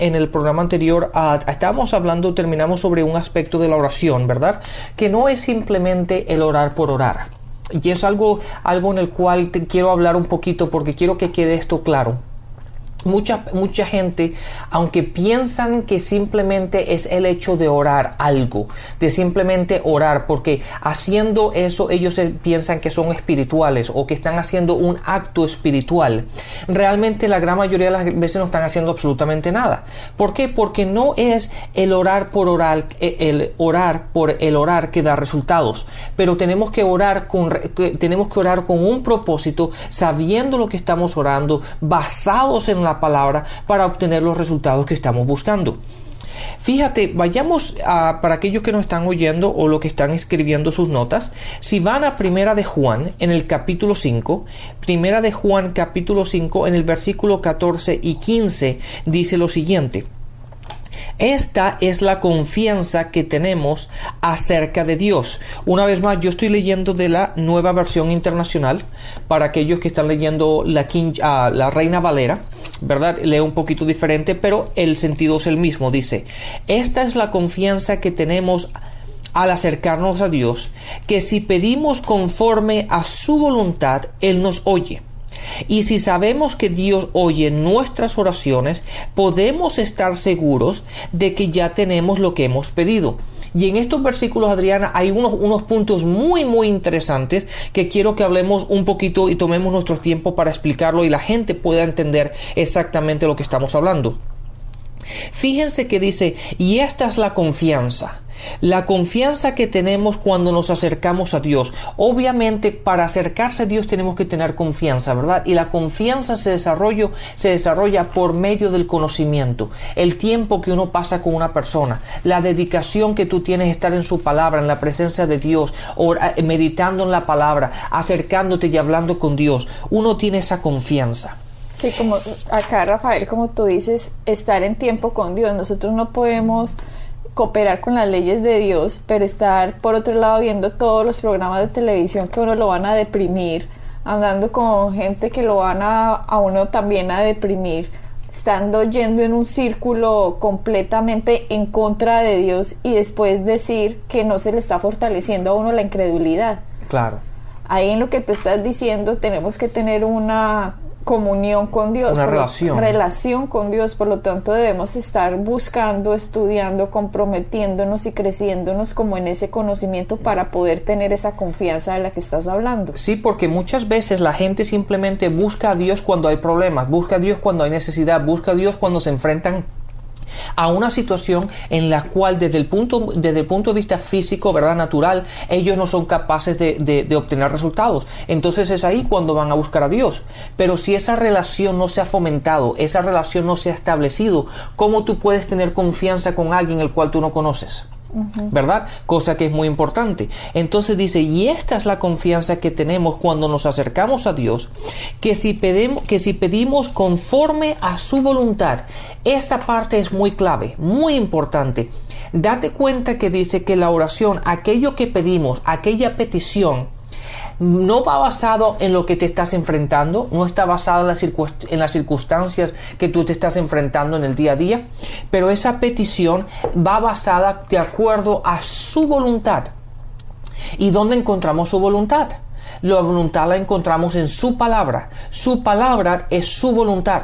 En el programa anterior estábamos hablando, terminamos sobre un aspecto de la oración, ¿verdad? Que no es simplemente el orar por orar. Y es algo, algo en el cual te quiero hablar un poquito porque quiero que quede esto claro. Mucha, mucha gente, aunque piensan que simplemente es el hecho de orar algo, de simplemente orar, porque haciendo eso ellos piensan que son espirituales o que están haciendo un acto espiritual, realmente la gran mayoría de las veces no están haciendo absolutamente nada. ¿Por qué? Porque no es el orar por orar, e, el orar por el orar que da resultados, pero tenemos que orar con, tenemos que orar con un propósito, sabiendo lo que estamos orando, basados en la palabra para obtener los resultados que estamos buscando. Fíjate, vayamos a, para aquellos que nos están oyendo o lo que están escribiendo sus notas, si van a Primera de Juan en el capítulo 5, Primera de Juan capítulo 5 en el versículo 14 y 15 dice lo siguiente. Esta es la confianza que tenemos acerca de Dios. Una vez más, yo estoy leyendo de la nueva versión internacional para aquellos que están leyendo la, ah, la Reina Valera, ¿verdad? Leo un poquito diferente, pero el sentido es el mismo. Dice, esta es la confianza que tenemos al acercarnos a Dios, que si pedimos conforme a su voluntad, Él nos oye. Y si sabemos que Dios oye nuestras oraciones, podemos estar seguros de que ya tenemos lo que hemos pedido. Y en estos versículos, Adriana, hay unos, unos puntos muy, muy interesantes que quiero que hablemos un poquito y tomemos nuestro tiempo para explicarlo y la gente pueda entender exactamente lo que estamos hablando. Fíjense que dice, y esta es la confianza. La confianza que tenemos cuando nos acercamos a Dios. Obviamente para acercarse a Dios tenemos que tener confianza, ¿verdad? Y la confianza se desarrolla, se desarrolla por medio del conocimiento, el tiempo que uno pasa con una persona, la dedicación que tú tienes a estar en su palabra, en la presencia de Dios, meditando en la palabra, acercándote y hablando con Dios. Uno tiene esa confianza. Sí, como acá Rafael, como tú dices, estar en tiempo con Dios. Nosotros no podemos cooperar con las leyes de Dios, pero estar por otro lado viendo todos los programas de televisión que uno lo van a deprimir, andando con gente que lo van a, a uno también a deprimir, estando yendo en un círculo completamente en contra de Dios y después decir que no se le está fortaleciendo a uno la incredulidad. Claro. Ahí en lo que tú estás diciendo tenemos que tener una comunión con Dios. Una relación. Relación con Dios, por lo tanto debemos estar buscando, estudiando, comprometiéndonos y creciéndonos como en ese conocimiento para poder tener esa confianza de la que estás hablando. Sí, porque muchas veces la gente simplemente busca a Dios cuando hay problemas, busca a Dios cuando hay necesidad, busca a Dios cuando se enfrentan a una situación en la cual desde el punto, desde el punto de vista físico, ¿verdad? Natural, ellos no son capaces de, de, obtener resultados. Entonces es ahí cuando van a buscar a Dios. Pero si esa relación no se ha fomentado, esa relación no se ha establecido, ¿cómo tú puedes tener confianza con alguien el cual tú no conoces? ¿Verdad? Cosa que es muy importante. Entonces dice, y esta es la confianza que tenemos cuando nos acercamos a Dios, que si pedimos, que si pedimos conforme a su voluntad, esa parte es muy clave, muy importante. Date cuenta que dice que la oración, aquello que pedimos, aquella petición, no va basado en lo que te estás enfrentando, no está basado en las, circunstancias que tú te estás enfrentando en el día a día, pero esa petición va basada de acuerdo a su voluntad. ¿Y dónde encontramos su voluntad? La voluntad la encontramos en su palabra. Su palabra es su voluntad.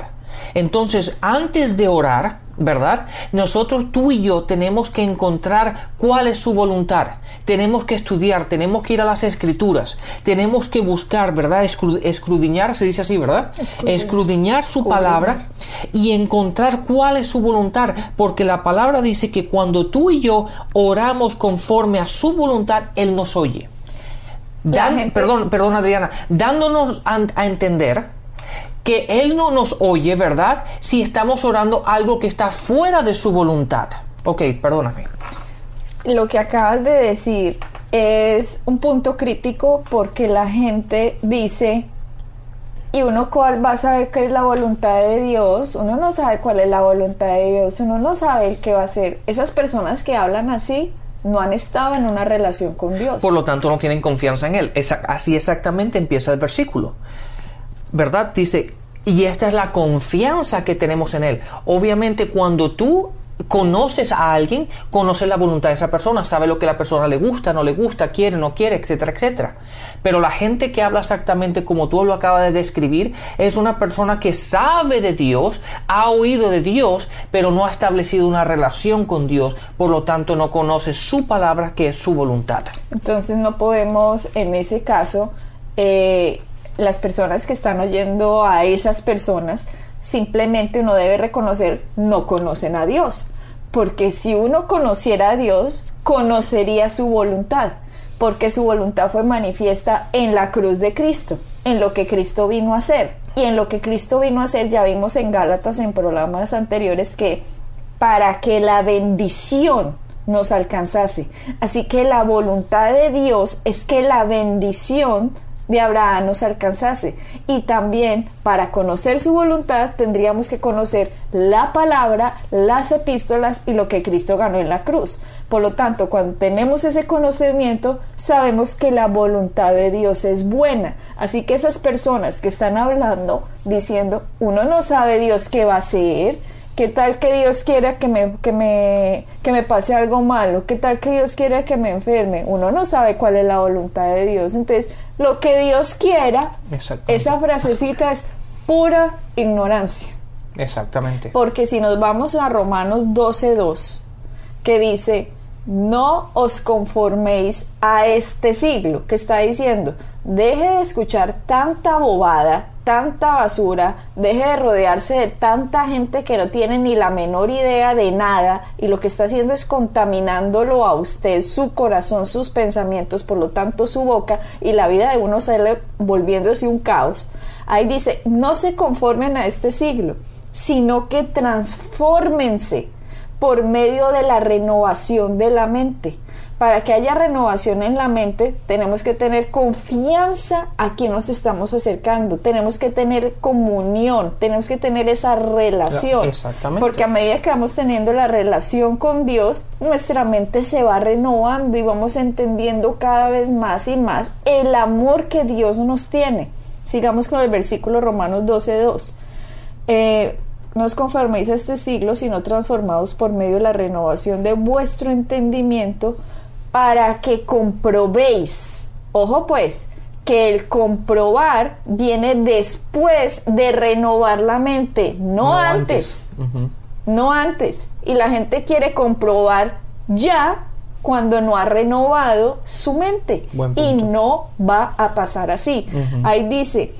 Entonces, antes de orar, ¿verdad? Nosotros, tú y yo, tenemos que encontrar cuál es su voluntad. Tenemos que estudiar, tenemos que ir a las escrituras, tenemos que buscar, ¿verdad? escrudiñar, se dice así, ¿verdad? Escrudiñar, su palabra y encontrar cuál es su voluntad, porque la palabra dice que cuando tú y yo oramos conforme a su voluntad, Él nos oye. Perdón, perdón, Adriana, dándonos a entender que Él no nos oye, ¿verdad? Si estamos orando algo que está fuera de su voluntad. Ok, perdóname. lo que acabas de decir es un punto crítico porque la gente dice, y uno cuál va a saber qué es la voluntad de Dios, uno no sabe cuál es la voluntad de Dios, uno no sabe qué va a hacer. Esas personas que hablan así no han estado en una relación con Dios. Por lo tanto, no tienen confianza en Él. así exactamente empieza el versículo. ¿Verdad? Dice, y esta es la confianza que tenemos en Él. Obviamente, cuando tú conoces a alguien, conoces la voluntad de esa persona, sabe lo que la persona le gusta, no le gusta, quiere, no quiere, etcétera, etcétera. Pero la gente que habla exactamente como tú lo acabas de describir es una persona que sabe de Dios, ha oído de Dios, pero no ha establecido una relación con Dios, por lo tanto no conoce su palabra que es su voluntad. Entonces no podemos, en ese caso, eh, las personas que están oyendo a esas personas, simplemente uno debe reconocer no conocen a Dios, porque si uno conociera a Dios, conocería su voluntad, porque su voluntad fue manifiesta en la cruz de Cristo, en lo que Cristo vino a hacer. Y en lo que Cristo vino a hacer, ya vimos en Gálatas en programas anteriores que para que la bendición nos alcanzase. Así que la voluntad de Dios es que la bendición de Abraham nos alcanzase. Y también para conocer su voluntad tendríamos que conocer la palabra, las epístolas y lo que Cristo ganó en la cruz. Por lo tanto, cuando tenemos ese conocimiento, sabemos que la voluntad de Dios es buena. Así que esas personas que están hablando diciendo, uno no sabe Dios qué va a hacer, ¿Qué tal que Dios quiera que me, que, me, que me pase algo malo? ¿Qué tal que Dios quiera que me enferme? Uno no sabe cuál es la voluntad de Dios. Entonces, lo que Dios quiera, esa frasecita es pura ignorancia. Exactamente. Porque si nos vamos a Romanos 12.2, que dice, no os conforméis a este siglo, que está diciendo, deje de escuchar tanta bobada, tanta basura, deje de rodearse de tanta gente que no tiene ni la menor idea de nada y lo que está haciendo es contaminándolo a usted, su corazón, sus pensamientos, por lo tanto su boca y la vida de uno sale volviéndose un caos. Ahí dice, no se conformen a este siglo, sino que transfórmense por medio de la renovación de la mente. Para que haya renovación en la mente, tenemos que tener confianza a quien nos estamos acercando, tenemos que tener comunión, tenemos que tener esa relación. Exactamente. Porque a medida que vamos teniendo la relación con Dios, nuestra mente se va renovando y vamos entendiendo cada vez más y más el amor que Dios nos tiene. Sigamos con el versículo Romanos 12.2. Eh, no os conforméis a este siglo, sino transformados por medio de la renovación de vuestro entendimiento, para que comprobéis, ojo pues, que el comprobar viene después de renovar la mente, no, antes, no antes. Y la gente quiere comprobar ya cuando no ha renovado su mente. Y no va a pasar así. Ahí dice,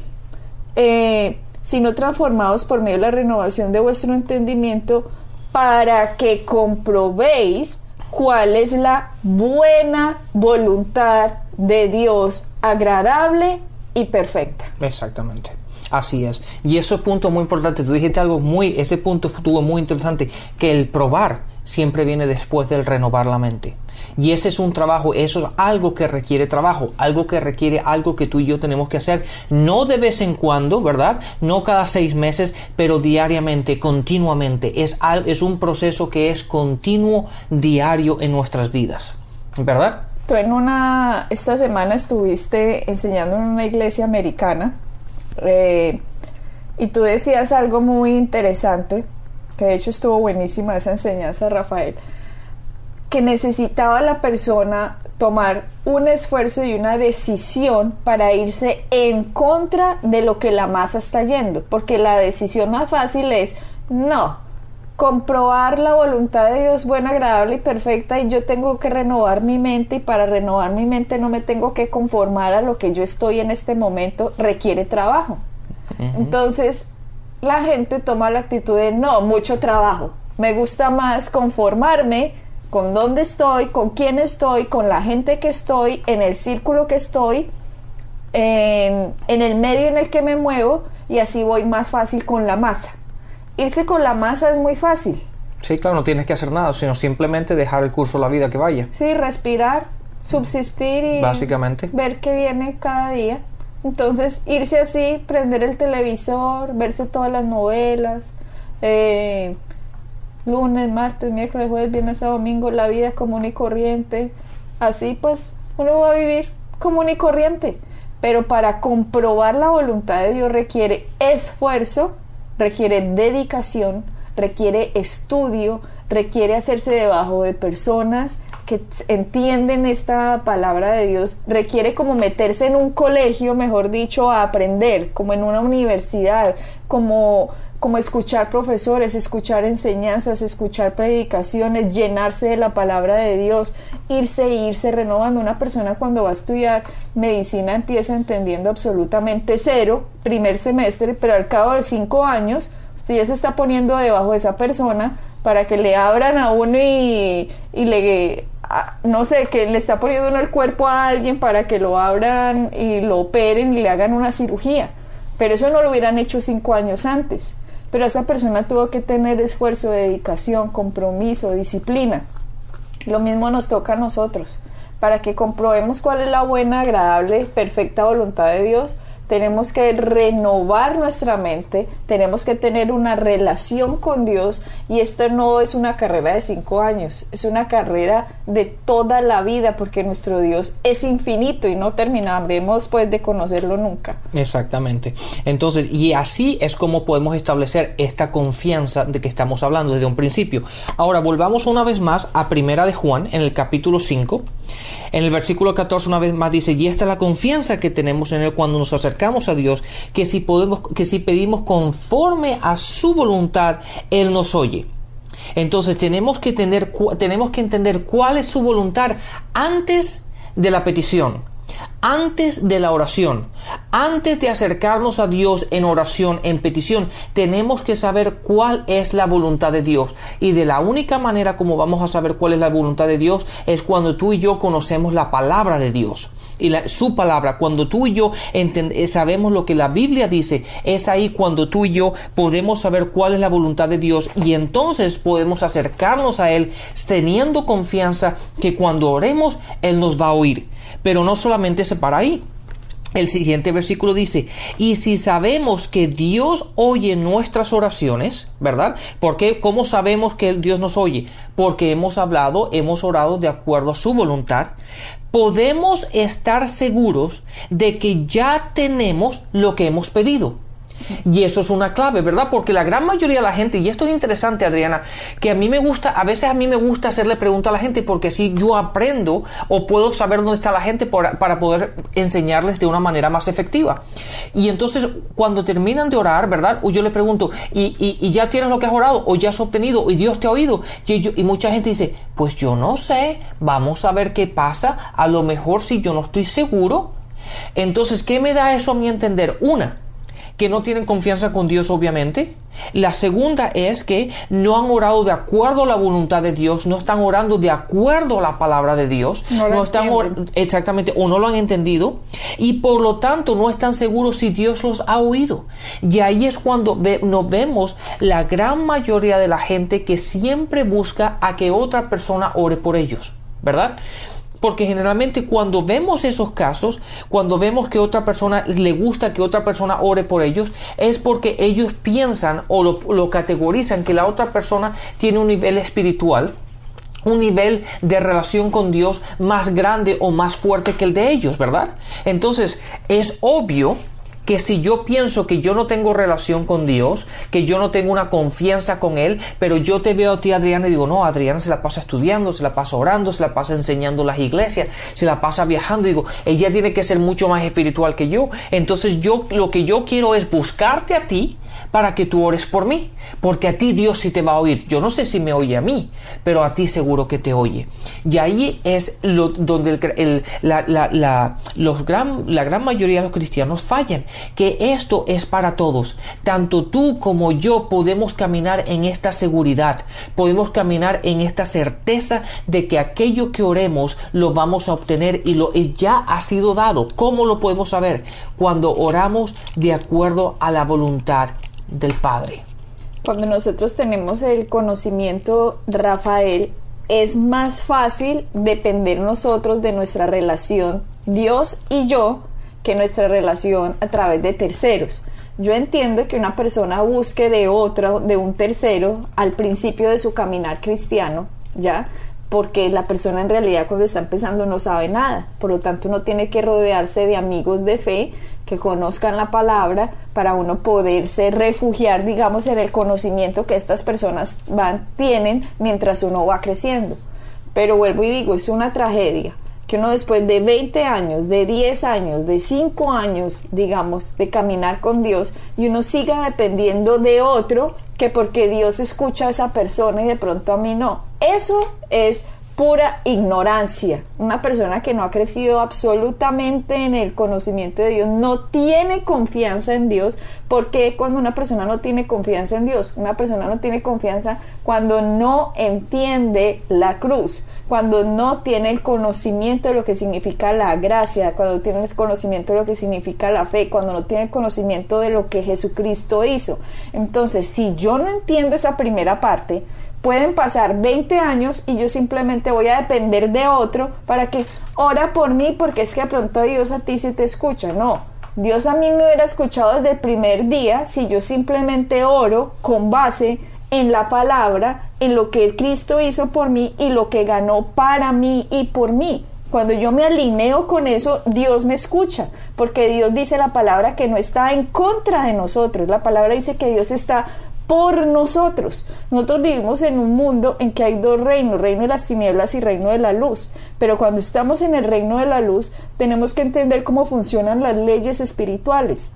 eh, sino transformados por medio de la renovación de vuestro entendimiento, para que comprobéis cuál es la buena voluntad de Dios, agradable y perfecta. Exactamente. Así es. Y ese punto muy importante. Tú dijiste algo muy, ese punto estuvo muy interesante, que el probar siempre viene después del renovar la mente. Y ese es un trabajo, eso es algo que requiere trabajo, algo que requiere algo que tú y yo tenemos que hacer, no de vez en cuando, ¿verdad? No cada seis meses, pero diariamente, continuamente. Es, es un proceso que es continuo, diario en nuestras vidas, ¿verdad? Tú en una, esta semana estuviste enseñando en una iglesia americana eh, y tú decías algo muy interesante, que de hecho estuvo buenísima esa enseñanza, Rafael que necesitaba la persona tomar un esfuerzo y una decisión para irse en contra de lo que la masa está yendo, porque la decisión más fácil es no, comprobar la voluntad de Dios buena, agradable y perfecta y yo tengo que renovar mi mente y para renovar mi mente no me tengo que conformar a lo que yo estoy en este momento, requiere trabajo. Entonces, la gente toma la actitud de no, mucho trabajo. Me gusta más conformarme con dónde estoy, con quién estoy, con la gente que estoy, en el círculo que estoy, en, el medio en el que me muevo y así voy más fácil con la masa. Irse con la masa es muy fácil, Sí, claro, no tienes que hacer nada, sino simplemente dejar el curso de la vida que vaya. Sí, respirar, subsistir y Básicamente. ver qué viene cada día. Entonces, irse así, prender el televisor, verse todas las novelas, eh, lunes, martes, miércoles, jueves, viernes, sábado, domingo, la vida común y corriente. Así pues, uno va a vivir común y corriente. Pero para comprobar la voluntad de Dios requiere esfuerzo, requiere dedicación, requiere estudio, requiere hacerse debajo de personas que entienden esta palabra de Dios, requiere como meterse en un colegio, mejor dicho, a aprender, como en una universidad, como como escuchar profesores, escuchar enseñanzas, escuchar predicaciones, llenarse de la palabra de Dios, irse e irse renovando. Una persona cuando va a estudiar medicina empieza entendiendo absolutamente cero, primer semestre, pero al cabo de cinco años, usted ya se está poniendo debajo de esa persona para que le abran a uno y, y le no sé, que le está poniendo uno el cuerpo a alguien para que lo abran y lo operen y le hagan una cirugía. Pero eso no lo hubieran hecho cinco años antes. Pero esa persona tuvo que tener esfuerzo, dedicación, compromiso, disciplina. Lo mismo nos toca a nosotros. Para que comprobemos cuál es la buena, agradable, perfecta voluntad de Dios, tenemos que renovar nuestra mente, tenemos que tener una relación con Dios y esto no es una carrera de cinco años, es una carrera de toda la vida porque nuestro Dios es infinito y no terminamos pues de conocerlo nunca. Exactamente. Entonces, y así es como podemos establecer esta confianza de que estamos hablando desde un principio. Ahora volvamos una vez más a Primera de Juan en el capítulo 5. En el versículo 14 una vez más dice, y esta es la confianza que tenemos en Él cuando nos acercamos a Dios, que si, podemos, que si pedimos conforme a su voluntad, Él nos oye. Entonces tenemos que, tener, tenemos que entender cuál es su voluntad antes de la petición antes de la oración, antes de acercarnos a Dios en oración, en petición, tenemos que saber cuál es la voluntad de Dios. Y de la única manera como vamos a saber cuál es la voluntad de Dios es cuando tú y yo conocemos la palabra de Dios. Y su palabra, cuando tú y yo eh, sabemos lo que la Biblia dice, es ahí cuando tú y yo podemos saber cuál es la voluntad de Dios y entonces podemos acercarnos a Él teniendo confianza que cuando oremos Él nos va a oír. Pero no solamente se para ahí. El siguiente versículo dice, y si sabemos que Dios oye nuestras oraciones, ¿verdad? Porque ¿cómo sabemos que Dios nos oye? Porque hemos hablado, hemos orado de acuerdo a su voluntad. Podemos estar seguros de que ya tenemos lo que hemos pedido. Y eso es una clave, ¿verdad? Porque la gran mayoría de la gente, y esto es interesante, Adriana, que a mí me gusta, a veces a mí me gusta hacerle preguntas a la gente porque así yo aprendo o puedo saber dónde está la gente para poder enseñarles de una manera más efectiva. Y entonces, cuando terminan de orar, ¿verdad? Yo le pregunto, ¿y, ya tienes lo que has orado? ¿O ya has obtenido? ¿Y Dios te ha oído? Y, y mucha gente dice, pues yo no sé, vamos a ver qué pasa. A lo mejor si yo no estoy seguro. Entonces, ¿qué me da eso a mi entender? Una, que no tienen confianza con Dios, obviamente. La segunda es que no han orado de acuerdo a la voluntad de Dios, no están orando de acuerdo a la palabra de Dios, no, están exactamente o no lo han entendido y por lo tanto no están seguros si Dios los ha oído. Y ahí es cuando nos vemos la gran mayoría de la gente que siempre busca a que otra persona ore por ellos, ¿verdad? Porque generalmente cuando vemos esos casos, cuando vemos que otra persona le gusta que otra persona ore por ellos, es porque ellos piensan o lo, categorizan que la otra persona tiene un nivel espiritual un nivel de relación con Dios más grande o más fuerte que el de ellos, ¿verdad? Entonces, es obvio que si yo pienso que yo no tengo relación con Dios, que yo no tengo una confianza con Él, pero yo te veo a ti, Adriana, y digo, no, Adriana se la pasa estudiando, se la pasa orando, se la pasa enseñando las iglesias, se la pasa viajando, digo, ella tiene que ser mucho más espiritual que yo. Entonces yo lo que yo quiero es buscarte a ti para que tú ores por mí, porque a ti Dios sí te va a oír. Yo no sé si me oye a mí, pero a ti seguro que te oye. Y ahí es lo, donde los gran, la gran mayoría de los cristianos fallan, que esto es para todos. Tanto tú como yo podemos caminar en esta seguridad, podemos caminar en esta certeza de que aquello que oremos lo vamos a obtener y lo ya ha sido dado. ¿Cómo lo podemos saber? Cuando oramos de acuerdo a la voluntad del Padre. Cuando nosotros tenemos el conocimiento, Rafael, es más fácil depender nosotros de nuestra relación, Dios y yo, que nuestra relación a través de terceros. Yo entiendo que una persona busque de otro, de un tercero, al principio de su caminar cristiano, ¿ya? Porque la persona en realidad cuando está empezando no sabe nada. Por lo tanto, uno tiene que rodearse de amigos de fe que conozcan la palabra para uno poderse refugiar, digamos, en el conocimiento que estas personas van, tienen mientras uno va creciendo. Pero vuelvo y digo, es una tragedia que uno después de 20 años, de 10 años, de 5 años, digamos, de caminar con Dios, y uno siga dependiendo de otro que porque Dios escucha a esa persona y de pronto a mí no. Eso es pura ignorancia. Una persona que no ha crecido absolutamente en el conocimiento de Dios no tiene confianza en Dios. porque cuando una persona no tiene confianza en Dios? Una persona no tiene confianza cuando no entiende la cruz cuando no tiene el conocimiento de lo que significa la gracia, cuando tiene el conocimiento de lo que significa la fe, cuando no tiene el conocimiento de lo que Jesucristo hizo. Entonces, si yo no entiendo esa primera parte, Pueden pasar 20 años y yo simplemente voy a depender de otro para que ora por mí porque es que de pronto Dios a ti se te escucha. No, Dios a mí me hubiera escuchado desde el primer día si yo simplemente oro con base en la palabra, en lo que Cristo hizo por mí y lo que ganó para mí y por mí. Cuando yo me alineo con eso, Dios me escucha, porque Dios dice la palabra que no está en contra de nosotros. La palabra dice que Dios está por nosotros. Nosotros vivimos en un mundo en que hay dos reinos, reino de las tinieblas y reino de la luz. Pero cuando estamos en el reino de la luz, tenemos que entender cómo funcionan las leyes espirituales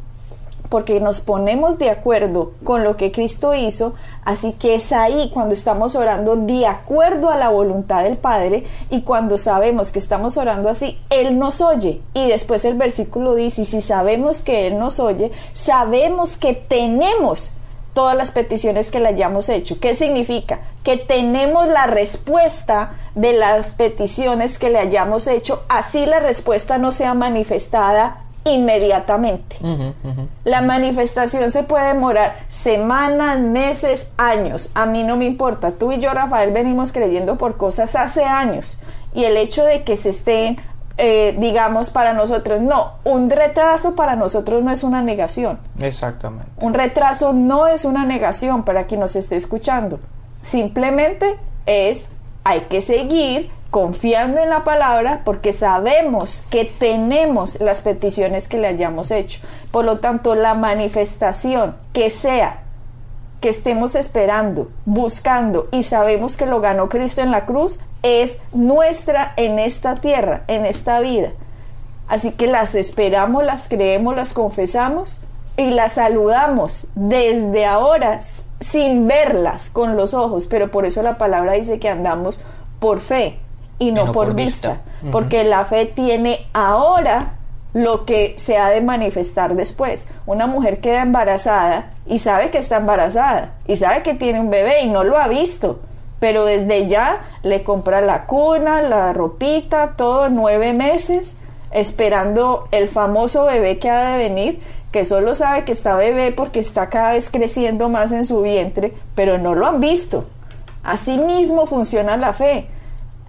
porque nos ponemos de acuerdo con lo que Cristo hizo, así que es ahí cuando estamos orando de acuerdo a la voluntad del Padre y cuando sabemos que estamos orando así, Él nos oye. Y después el versículo dice, y si sabemos que Él nos oye, sabemos que tenemos todas las peticiones que le hayamos hecho. ¿Qué significa? Que tenemos la respuesta de las peticiones que le hayamos hecho, así la respuesta no sea manifestada inmediatamente. La manifestación se puede demorar semanas, meses, años. A mí no me importa. Tú y yo, Rafael, venimos creyendo por cosas hace años. Y el hecho de que se estén eh, digamos, para nosotros. No, un retraso para nosotros no es una negación. Exactamente. Un retraso no es una negación para quien nos esté escuchando. Simplemente es, hay que seguir confiando en la palabra porque sabemos que tenemos las peticiones que le hayamos hecho. Por lo tanto, la manifestación que sea que estemos esperando, buscando y sabemos que lo ganó Cristo en la cruz, es nuestra en esta tierra, en esta vida. Así que las esperamos, las creemos, las confesamos y las saludamos desde ahora sin verlas con los ojos, pero por eso la palabra dice que andamos por fe y no, por, vista, porque la fe tiene ahora lo que se ha de manifestar después. Una mujer queda embarazada y sabe que está embarazada y sabe que tiene un bebé y no lo ha visto, pero desde ya le compra la cuna, la ropita, todo nueve meses, esperando el famoso bebé que ha de venir, que solo sabe que está bebé porque está cada vez creciendo más en su vientre, pero no lo han visto. Así mismo funciona la fe.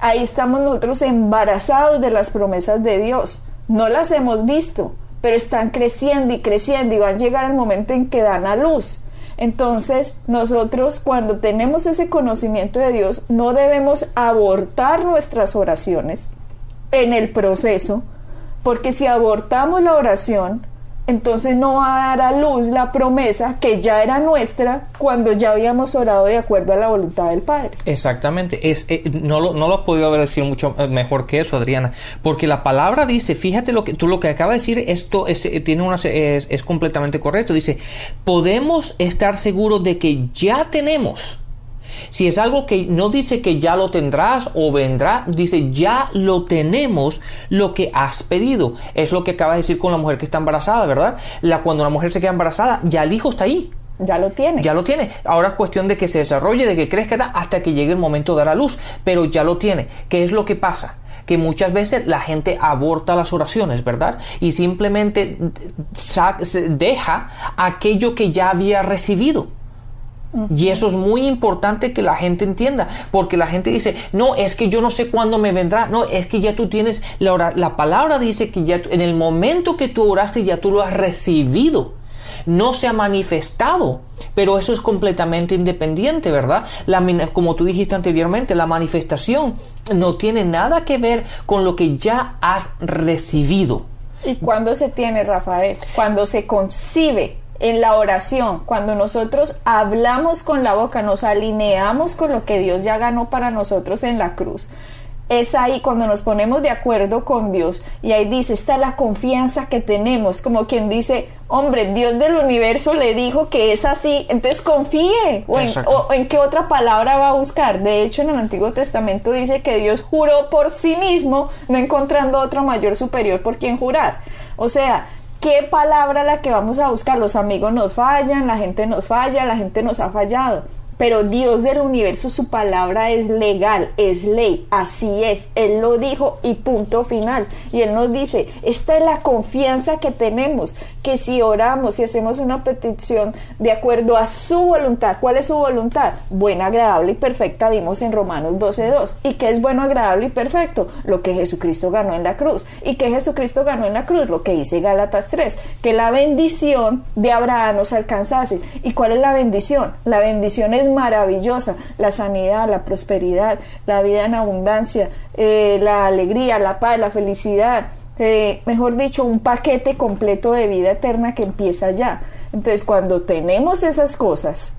Ahí estamos nosotros embarazados de las promesas de Dios no las hemos visto, pero están creciendo y creciendo y van a llegar el momento en que dan a luz. Entonces, nosotros cuando tenemos ese conocimiento de Dios, no debemos abortar nuestras oraciones en el proceso, porque si abortamos la oración, entonces no va a dar a luz la promesa que ya era nuestra cuando ya habíamos orado de acuerdo a la voluntad del Padre. Exactamente, es, eh, no, lo, no lo has podido haber decir mucho eh, mejor que eso, Adriana, porque la palabra dice, fíjate lo que tú lo que acabas de decir, esto es, eh, tiene una, es, es completamente correcto, dice, podemos estar seguros de que ya tenemos si es algo que no dice que ya lo tendrás o vendrá, dice ya lo tenemos lo que has pedido. Es lo que acabas de decir con la mujer que está embarazada, ¿verdad? La, cuando una mujer se queda embarazada, ya el hijo está ahí. Ya lo tiene. Ya lo tiene. Ahora es cuestión de que se desarrolle, de que crezca hasta que llegue el momento de dar a luz. Pero ya lo tiene. ¿Qué es lo que pasa? que muchas veces la gente aborta las oraciones, ¿verdad? Y simplemente deja aquello que ya había recibido. Y eso es muy importante que la gente entienda, porque la gente dice, no, es que yo no sé cuándo me vendrá, no, es que ya tú tienes, la, la palabra dice que ya en el momento que tú oraste ya tú lo has recibido, no se ha manifestado, pero eso es completamente independiente, ¿verdad? La, como tú dijiste anteriormente, la manifestación no tiene nada que ver con lo que ya has recibido. ¿Y cuándo se tiene, Rafael? Cuando se concibe en la oración, cuando nosotros hablamos con la boca, nos alineamos con lo que Dios ya ganó para nosotros en la cruz. Es ahí cuando nos ponemos de acuerdo con Dios y ahí dice, está la confianza que tenemos, como quien dice, hombre, Dios del universo le dijo que es así, entonces confíe. O en, o en, qué otra palabra va a buscar. De hecho, en el Antiguo Testamento dice que Dios juró por sí mismo, no encontrando otro mayor superior por quien jurar. O sea, ¿Qué palabra la que vamos a buscar? Los amigos nos fallan, la gente nos falla, la gente nos ha fallado pero Dios del universo, su palabra es legal, es ley, así es, Él lo dijo y punto final. Y Él nos dice, esta es la confianza que tenemos, que si oramos, si hacemos una petición de acuerdo a su voluntad, ¿cuál es su voluntad? Buena, agradable y perfecta, vimos en Romanos 12.2. ¿Y qué es bueno, agradable y perfecto? Lo que Jesucristo ganó en la cruz. ¿Y qué Jesucristo ganó en la cruz? Lo que dice Gálatas 3, que la bendición de Abraham nos alcanzase. ¿Y cuál es la bendición? La bendición es maravillosa, la sanidad, la prosperidad, la vida en abundancia, eh, la alegría, la paz, la felicidad, eh, mejor dicho, un paquete completo de vida eterna que empieza ya. Entonces, cuando tenemos esas cosas,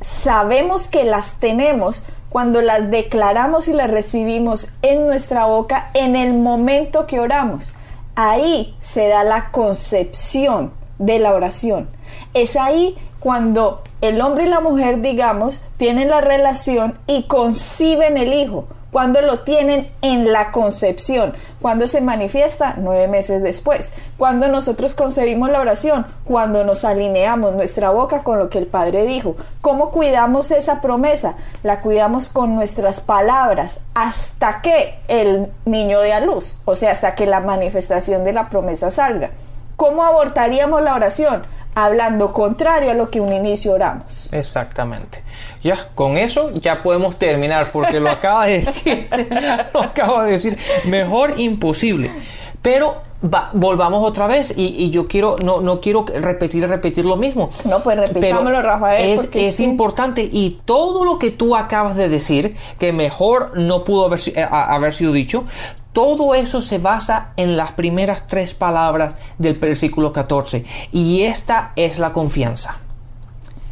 sabemos que las tenemos cuando las declaramos y las recibimos en nuestra boca en el momento que oramos. Ahí se da la concepción de la oración. Es ahí cuando el hombre y la mujer, digamos, tienen la relación y conciben el hijo, cuando lo tienen en la concepción, cuando se manifiesta nueve meses después, cuando nosotros concebimos la oración, cuando nos alineamos nuestra boca con lo que el Padre dijo. ¿Cómo cuidamos esa promesa? La cuidamos con nuestras palabras hasta que el niño dé a luz, o sea, hasta que la manifestación de la promesa salga. ¿Cómo abortaríamos la oración? Hablando contrario a lo que un inicio oramos. Exactamente. Ya, con eso ya podemos terminar porque lo acaba de decir, lo acaba de decir, mejor imposible. Pero volvamos otra vez y, yo quiero no, no quiero repetir repetir lo mismo. No, pues repitámoslo, Rafael. Es, es importante y todo lo que tú acabas de decir, que mejor no pudo haber, eh, haber sido dicho, todo eso se basa en las primeras tres palabras del versículo 14 y esta es la confianza.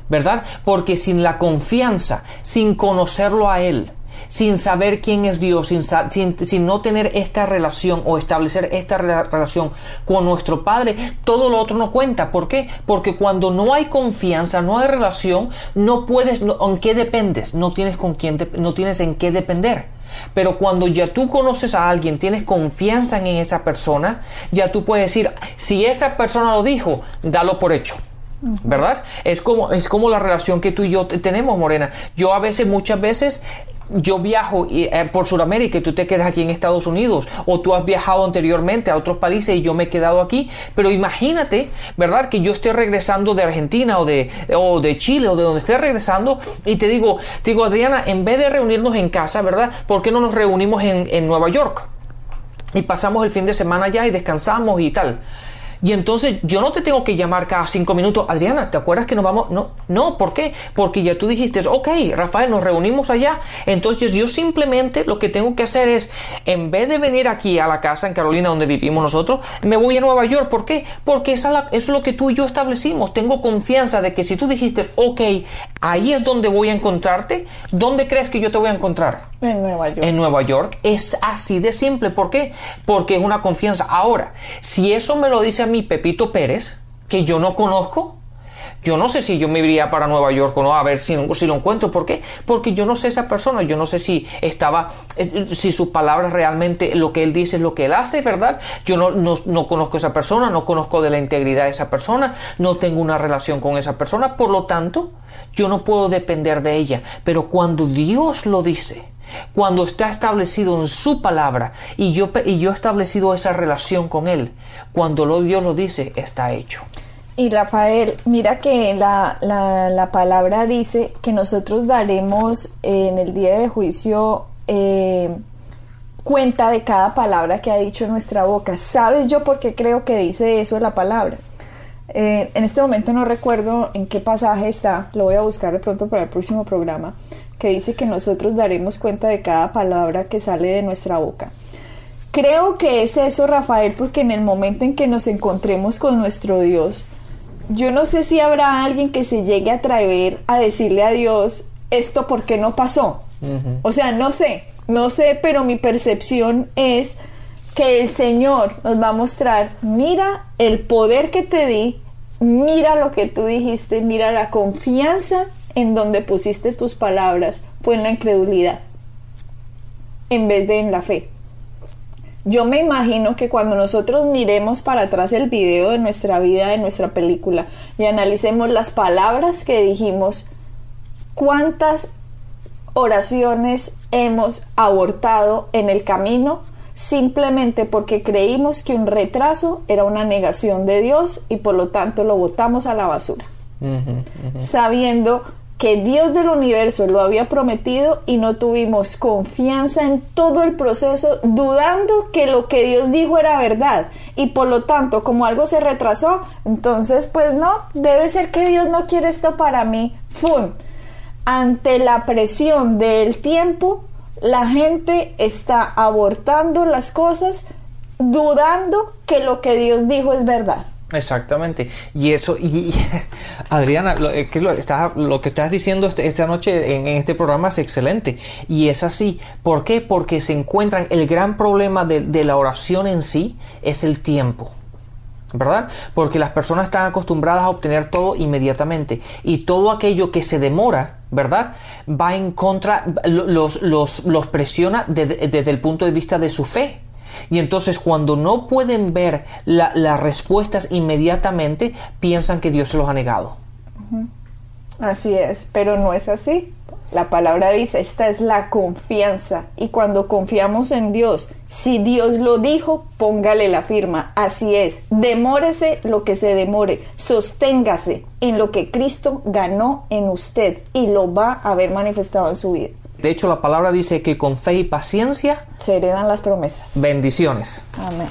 ¿Verdad? Porque sin la confianza, sin conocerlo a Él, sin saber quién es Dios, sin, no tener esta relación o establecer esta relación con nuestro Padre, todo lo otro no cuenta. ¿Por qué? Porque cuando no hay confianza, no hay relación, no puedes, ¿en qué dependes? No tienes con quién, no tienes en qué depender. Pero cuando ya tú conoces a alguien, tienes confianza en esa persona, ya tú puedes decir, si esa persona lo dijo, dalo por hecho. ¿Verdad? Es como, es como la relación que tú y yo tenemos, Morena. Yo a veces, muchas veces, yo viajo eh, por Sudamérica y tú te quedas aquí en Estados Unidos o tú has viajado anteriormente a otros países y yo me he quedado aquí, pero imagínate, ¿verdad? Que yo esté regresando de Argentina o de, o de Chile o de donde esté regresando y te digo, te digo, Adriana, en vez de reunirnos en casa, ¿verdad? ¿Por qué no nos reunimos en, en Nueva York? Y pasamos el fin de semana allá y descansamos y tal. Y entonces yo no te tengo que llamar cada cinco minutos, Adriana, ¿te acuerdas que nos vamos? No, no, ¿por qué? Porque ya tú dijiste, ok, Rafael, nos reunimmos allá. Entonces yo simplemente lo que tengo que hacer es, en vez de venir aquí a la casa en Carolina donde vivimos nosotros, me voy a Nueva York. ¿Por qué? Porque esa eso es lo que tú y yo establecimos. Tengo confianza de que si tú dijiste, ok, ahí es donde voy a encontrarte, ¿dónde crees que yo te voy a encontrar? En Nueva York. En Nueva York. Es así de simple. ¿Por qué? Porque es una confianza. Ahora, si eso me lo dice a mí Pepito Pérez, que yo no conozco, yo no sé si yo me iría para Nueva York o no, a ver si, si lo encuentro. ¿Por qué? Porque yo no sé esa persona, yo no sé si estaba, eh, si sus palabras realmente, lo que él dice es lo que él hace, ¿verdad? Yo no, no, no conozco a esa persona, no conozco de la integridad de esa persona, no tengo una relación con esa persona, por lo tanto, yo no puedo depender de ella. Pero cuando Dios lo dice, cuando está establecido en su palabra y yo, y yo he establecido esa relación con Él, cuando lo, Dios lo dice, está hecho. Y Rafael, mira que la, la, palabra dice que nosotros daremos en el día de juicio eh, cuenta de cada palabra que ha dicho nuestra boca. ¿Sabes yo por qué creo que dice eso la palabra? Eh, en este momento no recuerdo en qué pasaje está, lo voy a buscar de pronto para el próximo programa, que dice que nosotros daremos cuenta de cada palabra que sale de nuestra boca. Creo que es eso, Rafael, porque en el momento en que nos encontremos con nuestro Dios, yo no sé si habrá alguien que se llegue a atrever a decirle a Dios, esto por qué no pasó. O sea, no sé, no sé, pero mi percepción es que el Señor nos va a mostrar, mira el poder que te di, mira lo que tú dijiste, mira la confianza en donde pusiste tus palabras, fue en la incredulidad, en vez de en la fe. Yo me imagino que cuando nosotros miremos para atrás el video de nuestra vida, de nuestra película, y analicemos las palabras que dijimos, cuántas oraciones hemos abortado en el camino simplemente porque creímos que un retraso era una negación de Dios y por lo tanto lo botamos a la basura. Sabiendo que Dios del universo lo había prometido y no tuvimos confianza en todo el proceso, dudando que lo que Dios dijo era verdad. Y por lo tanto, como algo se retrasó, entonces pues no, debe ser que Dios no quiere esto para mí. ¡Fun! Ante la presión del tiempo, la gente está abortando las cosas dudando que lo que Dios dijo es verdad. Exactamente. Y eso, y, Adriana, lo, que lo, que estás diciendo este, esta noche en, este programa es excelente. Y es así. ¿Por qué? Porque se encuentran, el gran problema de, de la oración en sí es el tiempo. ¿verdad? Porque las personas están acostumbradas a obtener todo inmediatamente y todo aquello que se demora, ¿verdad? Va en contra, los, los, los presiona desde el punto de vista de su fe. Y entonces cuando no pueden ver las respuestas inmediatamente, piensan que Dios se los ha negado. Así es, pero no es así. La palabra dice, esta es la confianza. Y cuando confiamos en Dios, si Dios lo dijo, póngale la firma. Así es. Demórese lo que se demore. Sosténgase en lo que Cristo ganó en usted y lo va a ver manifestado en su vida. De hecho, la palabra dice que con fe y paciencia se heredan las promesas. Bendiciones. Amén.